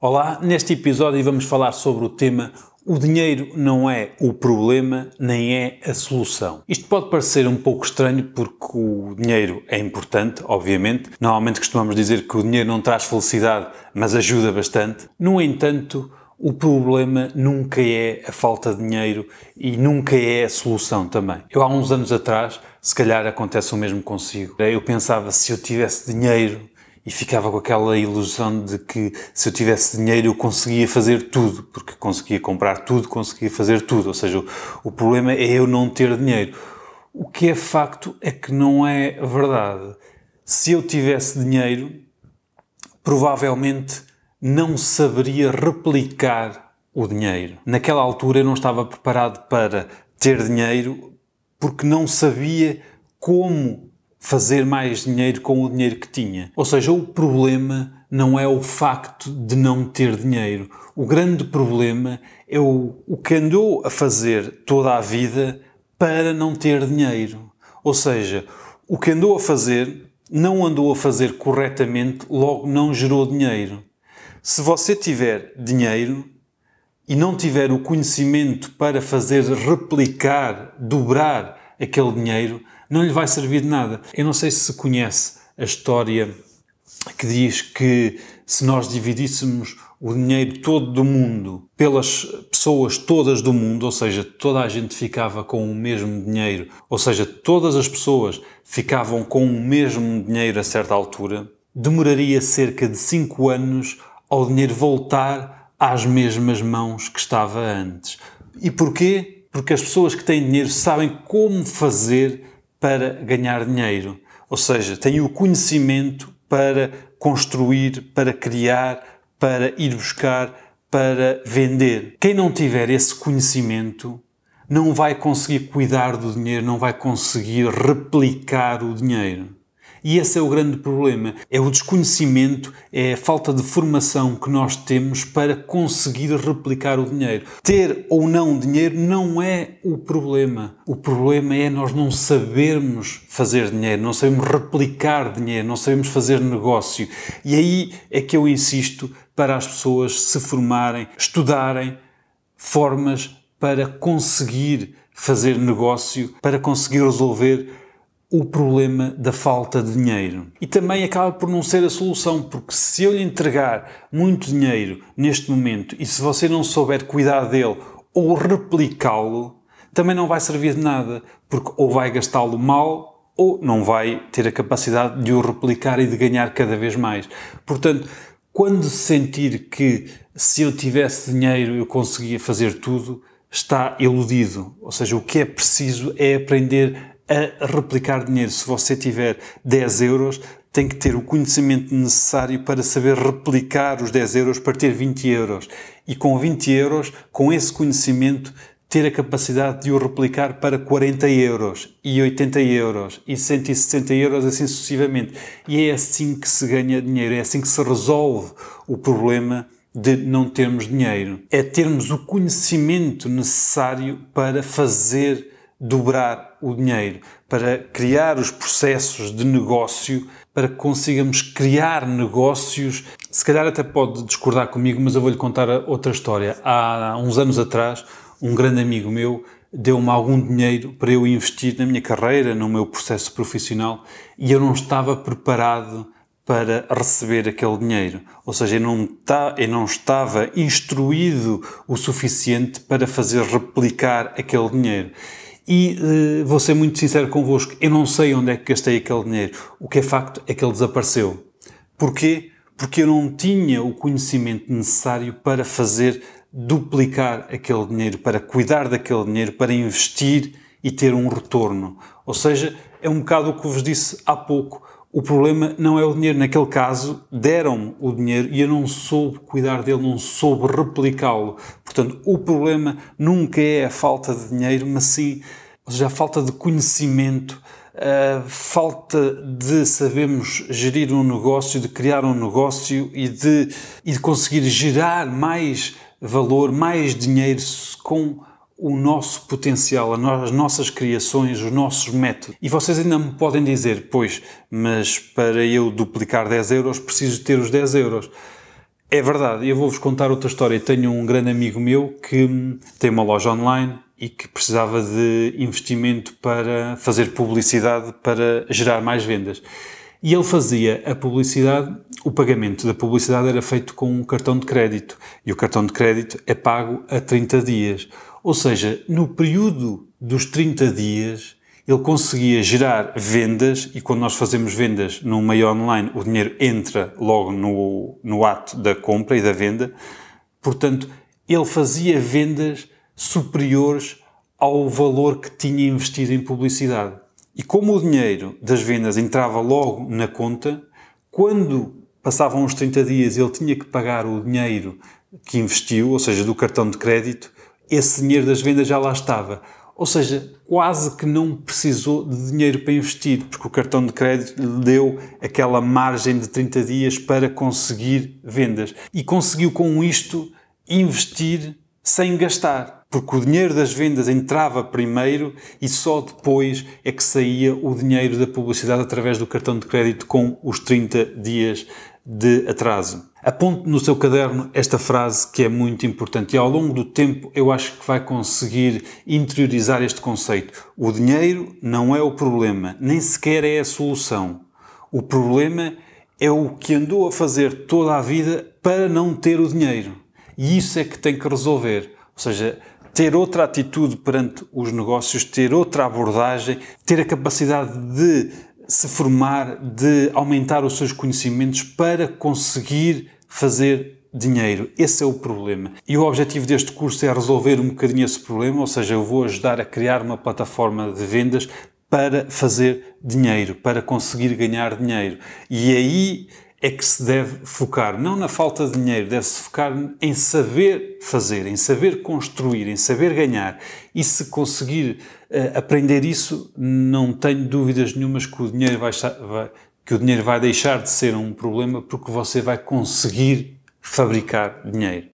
Olá, neste episódio vamos falar sobre o tema o dinheiro não é o problema nem é a solução. Isto pode parecer um pouco estranho porque o dinheiro é importante, obviamente. Normalmente costumamos dizer que o dinheiro não traz felicidade, mas ajuda bastante. No entanto, o problema nunca é a falta de dinheiro e nunca é a solução também. Eu há uns anos atrás, se calhar acontece o mesmo consigo, eu pensava se eu tivesse dinheiro e ficava com aquela ilusão de que se eu tivesse dinheiro eu conseguia fazer tudo, porque conseguia comprar tudo, conseguia fazer tudo. Ou seja, o, o problema é eu não ter dinheiro. O que é facto é que não é verdade. Se eu tivesse dinheiro, provavelmente não saberia replicar o dinheiro. Naquela altura eu não estava preparado para ter dinheiro porque não sabia como fazer mais dinheiro com o dinheiro que tinha. Ou seja, o problema não é o facto de não ter dinheiro. O grande problema é o, o que andou a fazer toda a vida para não ter dinheiro. Ou seja, o que andou a fazer não andou a fazer corretamente, logo não gerou dinheiro. Se você tiver dinheiro e não tiver o conhecimento para fazer replicar, dobrar aquele dinheiro, não lhe vai servir de nada. Eu não sei se conhece a história que diz que se nós dividíssemos o dinheiro todo do mundo pelas pessoas todas do mundo, ou seja, toda a gente ficava com o mesmo dinheiro, ou seja, todas as pessoas ficavam com o mesmo dinheiro a certa altura, demoraria cerca de 5 anos ao dinheiro voltar às mesmas mãos que estava antes. E porquê? Porque as pessoas que têm dinheiro sabem como fazer para ganhar dinheiro, ou seja, têm o conhecimento para construir, para criar, para ir buscar, para vender. Quem não tiver esse conhecimento não vai conseguir cuidar do dinheiro, não vai conseguir replicar o dinheiro. E esse é o grande problema. É o desconhecimento, é a falta de formação que nós temos para conseguir replicar o dinheiro. Ter ou não dinheiro não é o problema. O problema é nós não sabermos fazer dinheiro, não sabemos replicar dinheiro, não sabemos fazer negócio. E aí é que eu insisto para as pessoas se formarem, estudarem formas para conseguir fazer negócio, para conseguir resolver o problema da falta de dinheiro. E também acaba por não ser a solução, porque se eu lhe entregar muito dinheiro neste momento e se você não souber cuidar dele ou replicá-lo, também não vai servir de nada, porque ou vai gastá-lo mal ou não vai ter a capacidade de o replicar e de ganhar cada vez mais. Portanto, quando sentir que se eu tivesse dinheiro eu conseguia fazer tudo, está iludido. Ou seja, o que é preciso é aprender a replicar dinheiro. Se você tiver 10 euros, tem que ter o conhecimento necessário para saber replicar os 10 euros para ter 20 euros. E com 20 euros, com esse conhecimento, ter a capacidade de o replicar para 40 euros e 80 euros e 160 euros, assim sucessivamente. E é assim que se ganha dinheiro, é assim que se resolve o problema de não termos dinheiro. É termos o conhecimento necessário para fazer dobrar o dinheiro, para criar os processos de negócio, para que consigamos criar negócios. Se calhar até pode discordar comigo, mas eu vou-lhe contar outra história. Há uns anos atrás, um grande amigo meu deu-me algum dinheiro para eu investir na minha carreira, no meu processo profissional, e eu não estava preparado para receber aquele dinheiro. Ou seja, eu não, tá, eu não estava instruído o suficiente para fazer replicar aquele dinheiro. E uh, vou ser muito sincero convosco, eu não sei onde é que gastei aquele dinheiro. O que é facto é que ele desapareceu. Porquê? Porque eu não tinha o conhecimento necessário para fazer duplicar aquele dinheiro, para cuidar daquele dinheiro, para investir e ter um retorno. Ou seja, é um bocado o que vos disse há pouco. O problema não é o dinheiro. Naquele caso, deram-me o dinheiro e eu não soube cuidar dele, não soube replicá-lo. Portanto, o problema nunca é a falta de dinheiro, mas sim ou seja, a falta de conhecimento, a falta de sabermos gerir um negócio, de criar um negócio e de, e de conseguir gerar mais valor, mais dinheiro com o nosso potencial, as nossas criações, os nossos métodos. E vocês ainda me podem dizer, pois, mas para eu duplicar 10 euros preciso ter os 10 euros. É verdade, eu vou-vos contar outra história. Tenho um grande amigo meu que hum, tem uma loja online e que precisava de investimento para fazer publicidade para gerar mais vendas. E ele fazia a publicidade, o pagamento da publicidade era feito com um cartão de crédito e o cartão de crédito é pago a 30 dias. Ou seja, no período dos 30 dias, ele conseguia gerar vendas e quando nós fazemos vendas no meio online, o dinheiro entra logo no, no ato da compra e da venda. Portanto, ele fazia vendas superiores ao valor que tinha investido em publicidade. E como o dinheiro das vendas entrava logo na conta, quando passavam os 30 dias ele tinha que pagar o dinheiro que investiu, ou seja, do cartão de crédito, esse dinheiro das vendas já lá estava. Ou seja, quase que não precisou de dinheiro para investir, porque o cartão de crédito lhe deu aquela margem de 30 dias para conseguir vendas. E conseguiu com isto investir sem gastar porque o dinheiro das vendas entrava primeiro e só depois é que saía o dinheiro da publicidade através do cartão de crédito com os 30 dias de atraso. Aponte no seu caderno esta frase que é muito importante e ao longo do tempo eu acho que vai conseguir interiorizar este conceito. O dinheiro não é o problema, nem sequer é a solução. O problema é o que andou a fazer toda a vida para não ter o dinheiro. E isso é que tem que resolver. Ou seja, ter outra atitude perante os negócios, ter outra abordagem, ter a capacidade de se formar, de aumentar os seus conhecimentos para conseguir fazer dinheiro. Esse é o problema. E o objetivo deste curso é resolver um bocadinho esse problema, ou seja, eu vou ajudar a criar uma plataforma de vendas para fazer dinheiro, para conseguir ganhar dinheiro. E aí é que se deve focar, não na falta de dinheiro, deve-se focar em saber fazer, em saber construir, em saber ganhar. E se conseguir uh, aprender isso, não tenho dúvidas nenhumas que o dinheiro vai, vai, que o dinheiro vai deixar de ser um problema porque você vai conseguir fabricar dinheiro.